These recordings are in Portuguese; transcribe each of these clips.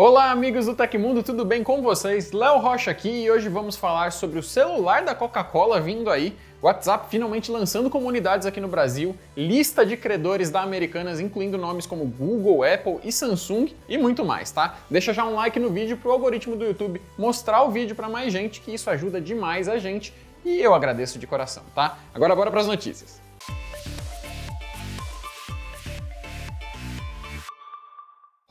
Olá, amigos do Tecmundo, tudo bem com vocês? Léo Rocha aqui e hoje vamos falar sobre o celular da Coca-Cola vindo aí, WhatsApp finalmente lançando comunidades aqui no Brasil, lista de credores da Americanas incluindo nomes como Google, Apple e Samsung e muito mais, tá? Deixa já um like no vídeo pro algoritmo do YouTube mostrar o vídeo para mais gente, que isso ajuda demais a gente e eu agradeço de coração, tá? Agora bora para as notícias.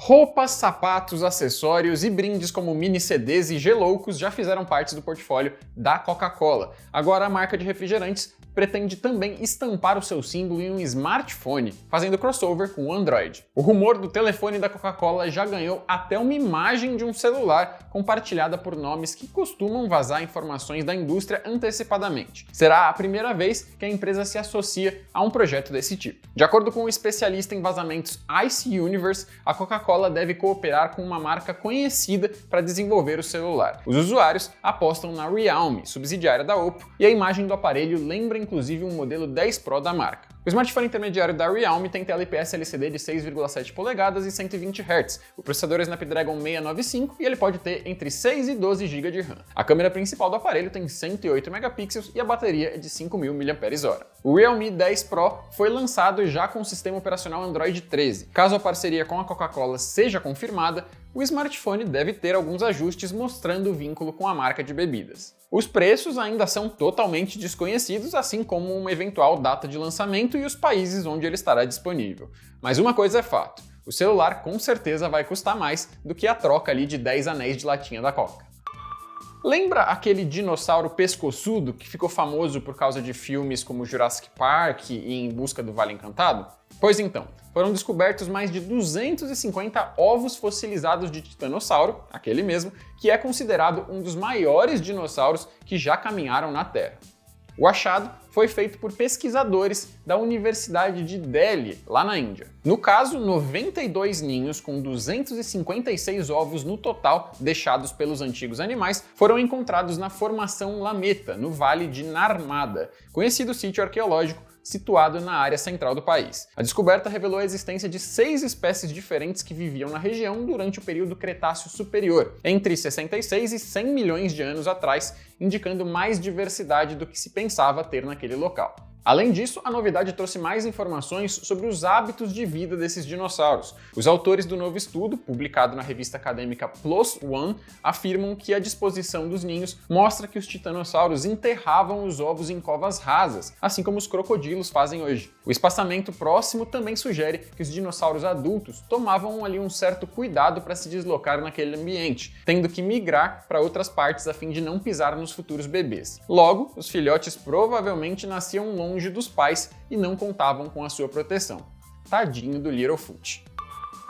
Roupas, sapatos, acessórios e brindes como mini CDs e geloucos já fizeram parte do portfólio da Coca-Cola. Agora a marca de refrigerantes pretende também estampar o seu símbolo em um smartphone, fazendo crossover com o Android. O rumor do telefone da Coca-Cola já ganhou até uma imagem de um celular compartilhada por nomes que costumam vazar informações da indústria antecipadamente. Será a primeira vez que a empresa se associa a um projeto desse tipo. De acordo com o um especialista em vazamentos Ice Universe, a Coca-Cola deve cooperar com uma marca conhecida para desenvolver o celular. Os usuários apostam na Realme, subsidiária da Oppo, e a imagem do aparelho lembra inclusive um modelo 10 Pro da marca. O smartphone intermediário da Realme tem tela IPS LCD de 6,7 polegadas e 120 Hz. O processador é Snapdragon 695 e ele pode ter entre 6 e 12 GB de RAM. A câmera principal do aparelho tem 108 megapixels e a bateria é de 5.000 mAh. O Realme 10 Pro foi lançado já com o sistema operacional Android 13. Caso a parceria com a Coca-Cola seja confirmada, o smartphone deve ter alguns ajustes mostrando o vínculo com a marca de bebidas. Os preços ainda são totalmente desconhecidos, assim como uma eventual data de lançamento e os países onde ele estará disponível. Mas uma coisa é fato: o celular com certeza vai custar mais do que a troca ali de 10 anéis de latinha da Coca. Lembra aquele dinossauro pescoçudo que ficou famoso por causa de filmes como Jurassic Park e Em Busca do Vale Encantado? Pois então, foram descobertos mais de 250 ovos fossilizados de titanossauro, aquele mesmo, que é considerado um dos maiores dinossauros que já caminharam na Terra. O achado foi feito por pesquisadores da Universidade de Delhi, lá na Índia. No caso, 92 ninhos com 256 ovos no total deixados pelos antigos animais foram encontrados na formação Lameta, no Vale de Narmada, conhecido sítio arqueológico situado na área central do país. A descoberta revelou a existência de seis espécies diferentes que viviam na região durante o período Cretáceo Superior, entre 66 e 100 milhões de anos atrás, indicando mais diversidade do que se pensava ter naquele local. Além disso, a novidade trouxe mais informações sobre os hábitos de vida desses dinossauros. Os autores do novo estudo, publicado na revista acadêmica PLOS ONE, afirmam que a disposição dos ninhos mostra que os titanossauros enterravam os ovos em covas rasas, assim como os crocodilos fazem hoje. O espaçamento próximo também sugere que os dinossauros adultos tomavam ali um certo cuidado para se deslocar naquele ambiente, tendo que migrar para outras partes a fim de não pisar nos futuros bebês. Logo, os filhotes provavelmente nasciam longe longe dos pais e não contavam com a sua proteção. Tadinho do Littlefoot.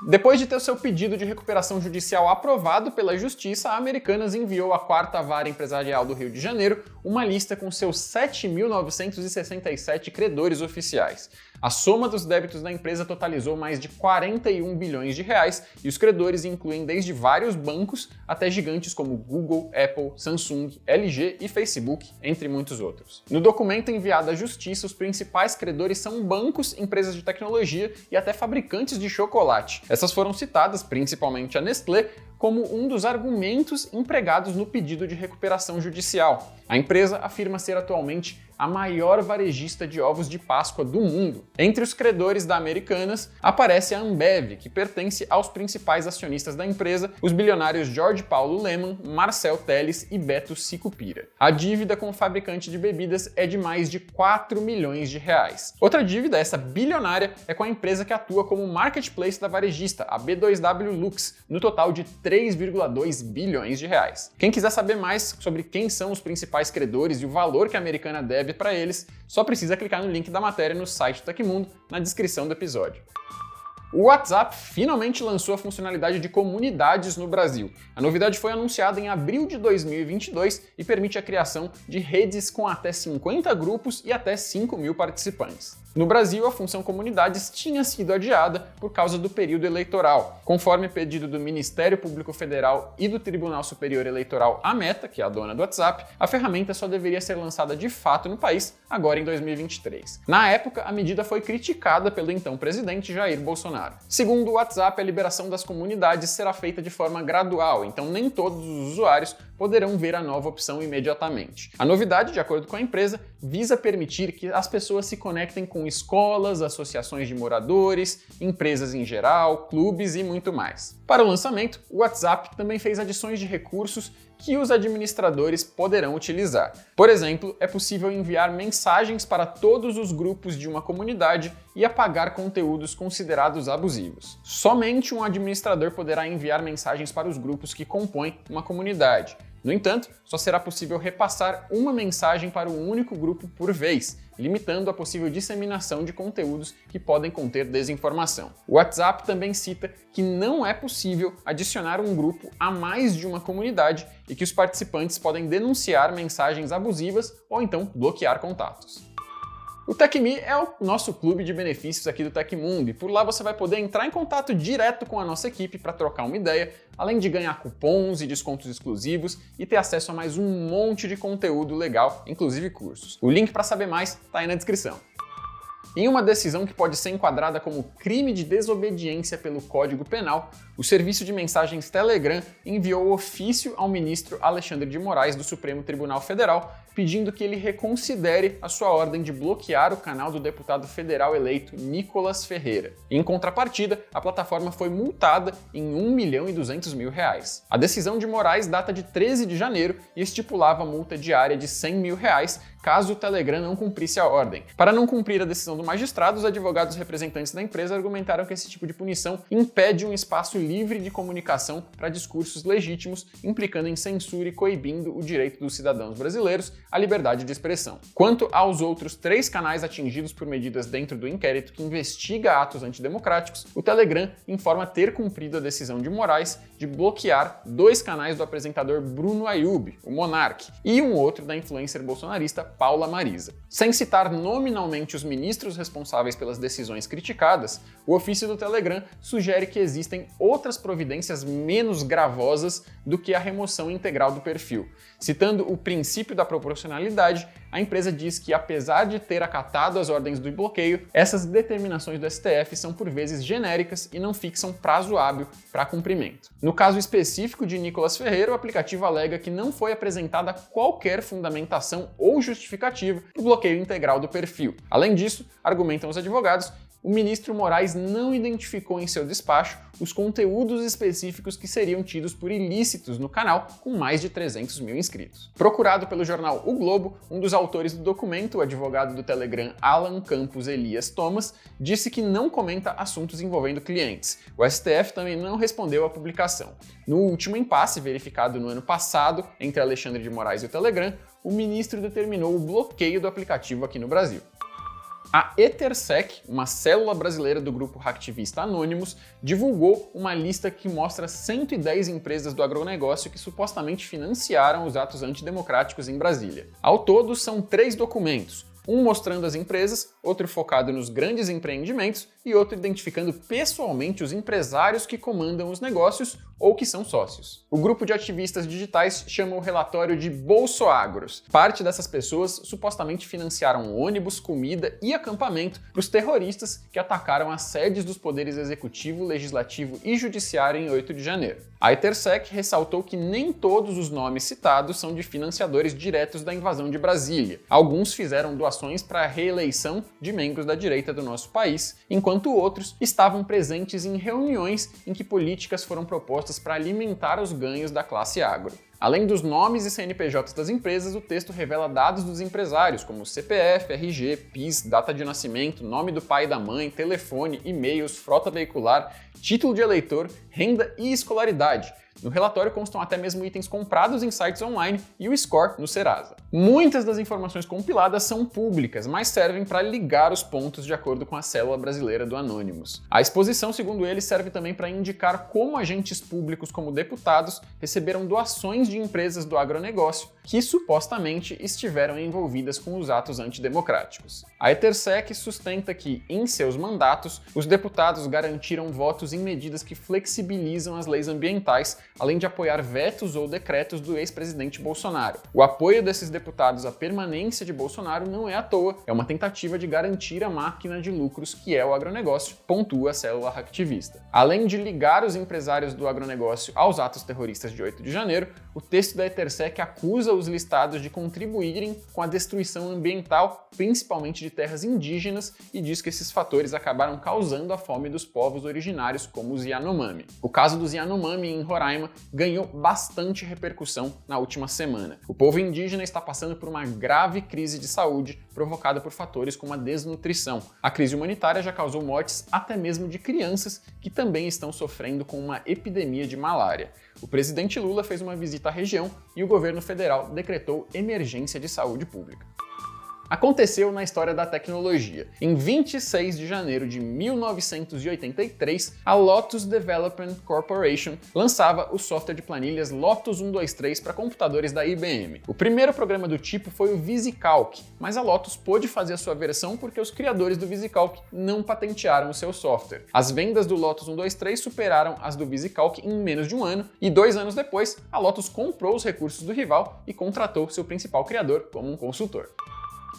Depois de ter seu pedido de recuperação judicial aprovado pela Justiça, a Americanas enviou à quarta vara empresarial do Rio de Janeiro uma lista com seus 7.967 credores oficiais. A soma dos débitos da empresa totalizou mais de 41 bilhões de reais e os credores incluem desde vários bancos até gigantes como Google, Apple, Samsung, LG e Facebook, entre muitos outros. No documento enviado à Justiça, os principais credores são bancos, empresas de tecnologia e até fabricantes de chocolate. Essas foram citadas, principalmente a Nestlé, como um dos argumentos empregados no pedido de recuperação judicial. A empresa afirma ser atualmente a maior varejista de ovos de Páscoa do mundo. Entre os credores da Americanas aparece a Ambev, que pertence aos principais acionistas da empresa, os bilionários George Paulo Lehmann, Marcel Teles e Beto Sicupira. A dívida com o fabricante de bebidas é de mais de 4 milhões de reais. Outra dívida, essa bilionária, é com a empresa que atua como marketplace da varejista, a B2W Lux, no total de 3,2 bilhões de reais. Quem quiser saber mais sobre quem são os principais credores e o valor que a Americana deve para eles, só precisa clicar no link da matéria no site do Tecmundo, na descrição do episódio. O WhatsApp finalmente lançou a funcionalidade de comunidades no Brasil. A novidade foi anunciada em abril de 2022 e permite a criação de redes com até 50 grupos e até 5 mil participantes. No Brasil, a função comunidades tinha sido adiada por causa do período eleitoral. Conforme pedido do Ministério Público Federal e do Tribunal Superior Eleitoral, a Meta, que é a dona do WhatsApp, a ferramenta só deveria ser lançada de fato no país agora em 2023. Na época, a medida foi criticada pelo então presidente Jair Bolsonaro. Segundo o WhatsApp, a liberação das comunidades será feita de forma gradual, então nem todos os usuários poderão ver a nova opção imediatamente. A novidade, de acordo com a empresa, visa permitir que as pessoas se conectem com escolas, associações de moradores, empresas em geral, clubes e muito mais. Para o lançamento, o WhatsApp também fez adições de recursos que os administradores poderão utilizar. Por exemplo, é possível enviar mensagens para todos os grupos de uma comunidade e apagar conteúdos considerados abusivos. Somente um administrador poderá enviar mensagens para os grupos que compõem uma comunidade. No entanto, só será possível repassar uma mensagem para um único grupo por vez, limitando a possível disseminação de conteúdos que podem conter desinformação. O WhatsApp também cita que não é possível adicionar um grupo a mais de uma comunidade e que os participantes podem denunciar mensagens abusivas ou então bloquear contatos. O TecMe é o nosso clube de benefícios aqui do Tecmundo e por lá você vai poder entrar em contato direto com a nossa equipe para trocar uma ideia, além de ganhar cupons e descontos exclusivos e ter acesso a mais um monte de conteúdo legal, inclusive cursos. O link para saber mais está aí na descrição. Em uma decisão que pode ser enquadrada como crime de desobediência pelo Código Penal, o serviço de mensagens Telegram enviou ofício ao ministro Alexandre de Moraes do Supremo Tribunal Federal pedindo que ele reconsidere a sua ordem de bloquear o canal do deputado federal eleito Nicolas Ferreira. Em contrapartida, a plataforma foi multada em 1 milhão e 200 mil reais. A decisão de Moraes data de 13 de janeiro e estipulava multa diária de 100 mil reais caso o Telegram não cumprisse a ordem. Para não cumprir a decisão do magistrado, os advogados representantes da empresa argumentaram que esse tipo de punição impede um espaço livre de comunicação para discursos legítimos, implicando em censura e coibindo o direito dos cidadãos brasileiros à liberdade de expressão. Quanto aos outros três canais atingidos por medidas dentro do inquérito que investiga atos antidemocráticos, o Telegram informa ter cumprido a decisão de Moraes de bloquear dois canais do apresentador Bruno Ayub, o Monarque, e um outro da influencer bolsonarista Paula Marisa. Sem citar nominalmente os ministros responsáveis pelas decisões criticadas, o ofício do Telegram sugere que existem outras providências menos gravosas do que a remoção integral do perfil. Citando o princípio da proporcionalidade, a empresa diz que, apesar de ter acatado as ordens do bloqueio, essas determinações do STF são por vezes genéricas e não fixam prazo hábil para cumprimento. No caso específico de Nicolas Ferreira, o aplicativo alega que não foi apresentada qualquer fundamentação ou justificativa para o bloqueio integral do perfil. Além disso, argumentam os advogados, o ministro Moraes não identificou em seu despacho os conteúdos específicos que seriam tidos por ilícitos no canal, com mais de 300 mil inscritos. Procurado pelo jornal O Globo, um dos autores do documento, o advogado do Telegram Alan Campos Elias Thomas, disse que não comenta assuntos envolvendo clientes. O STF também não respondeu à publicação. No último impasse verificado no ano passado entre Alexandre de Moraes e o Telegram, o ministro determinou o bloqueio do aplicativo aqui no Brasil. A Ethersec, uma célula brasileira do grupo hacktivista Anonymous, divulgou uma lista que mostra 110 empresas do agronegócio que supostamente financiaram os atos antidemocráticos em Brasília. Ao todo, são três documentos, um mostrando as empresas, outro focado nos grandes empreendimentos e outro identificando pessoalmente os empresários que comandam os negócios ou que são sócios. O grupo de ativistas digitais chama o relatório de Bolsoagros. Parte dessas pessoas supostamente financiaram ônibus, comida e acampamento para os terroristas que atacaram as sedes dos poderes executivo, legislativo e judiciário em 8 de janeiro. A Intersec ressaltou que nem todos os nomes citados são de financiadores diretos da invasão de Brasília. Alguns fizeram doações para a reeleição de membros da direita do nosso país, enquanto outros estavam presentes em reuniões em que políticas foram propostas para alimentar os ganhos da classe agro. Além dos nomes e CNPJs das empresas, o texto revela dados dos empresários, como CPF, RG, PIS, data de nascimento, nome do pai e da mãe, telefone, e-mails, frota veicular, título de eleitor, renda e escolaridade. No relatório constam até mesmo itens comprados em sites online e o score no Serasa. Muitas das informações compiladas são públicas, mas servem para ligar os pontos de acordo com a célula brasileira do Anonymous. A exposição, segundo ele, serve também para indicar como agentes públicos como deputados receberam doações de empresas do agronegócio que supostamente estiveram envolvidas com os atos antidemocráticos. A Etersec sustenta que, em seus mandatos, os deputados garantiram votos em medidas que flexibilizam as leis ambientais, além de apoiar vetos ou decretos do ex-presidente Bolsonaro. O apoio desses deputados à permanência de Bolsonaro não é à toa, é uma tentativa de garantir a máquina de lucros que é o agronegócio, pontua a célula hacktivista. Além de ligar os empresários do agronegócio aos atos terroristas de 8 de janeiro, o texto da Etersec acusa os listados de contribuírem com a destruição ambiental, principalmente de terras indígenas, e diz que esses fatores acabaram causando a fome dos povos originários, como os Yanomami. O caso dos Yanomami em Roraima ganhou bastante repercussão na última semana. O povo indígena está passando por uma grave crise de saúde provocada por fatores como a desnutrição. A crise humanitária já causou mortes até mesmo de crianças que também estão sofrendo com uma epidemia de malária. O presidente Lula fez uma visita à região e o governo federal decretou emergência de saúde pública aconteceu na história da tecnologia. Em 26 de janeiro de 1983, a Lotus Development Corporation lançava o software de planilhas Lotus 123 para computadores da IBM. O primeiro programa do tipo foi o VisiCalc, mas a Lotus pôde fazer a sua versão porque os criadores do VisiCalc não patentearam o seu software. As vendas do Lotus 123 superaram as do VisiCalc em menos de um ano e dois anos depois, a Lotus comprou os recursos do rival e contratou seu principal criador como um consultor.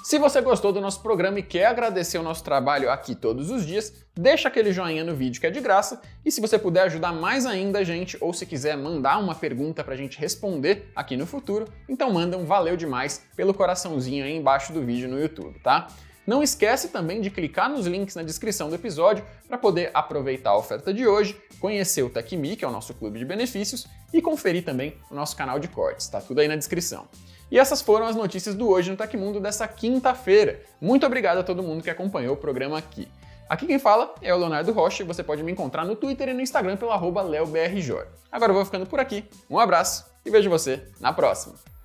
Se você gostou do nosso programa e quer agradecer o nosso trabalho aqui todos os dias, deixa aquele joinha no vídeo que é de graça e se você puder ajudar mais ainda a gente ou se quiser mandar uma pergunta para a gente responder aqui no futuro, então manda um valeu demais pelo coraçãozinho aí embaixo do vídeo no YouTube, tá? Não esquece também de clicar nos links na descrição do episódio para poder aproveitar a oferta de hoje, conhecer o TechMe, que é o nosso clube de benefícios, e conferir também o nosso canal de cortes, tá tudo aí na descrição. E essas foram as notícias do Hoje no Tecmundo dessa quinta-feira. Muito obrigado a todo mundo que acompanhou o programa aqui. Aqui quem fala é o Leonardo Rocha e você pode me encontrar no Twitter e no Instagram pelo arroba. Agora eu vou ficando por aqui, um abraço e vejo você na próxima!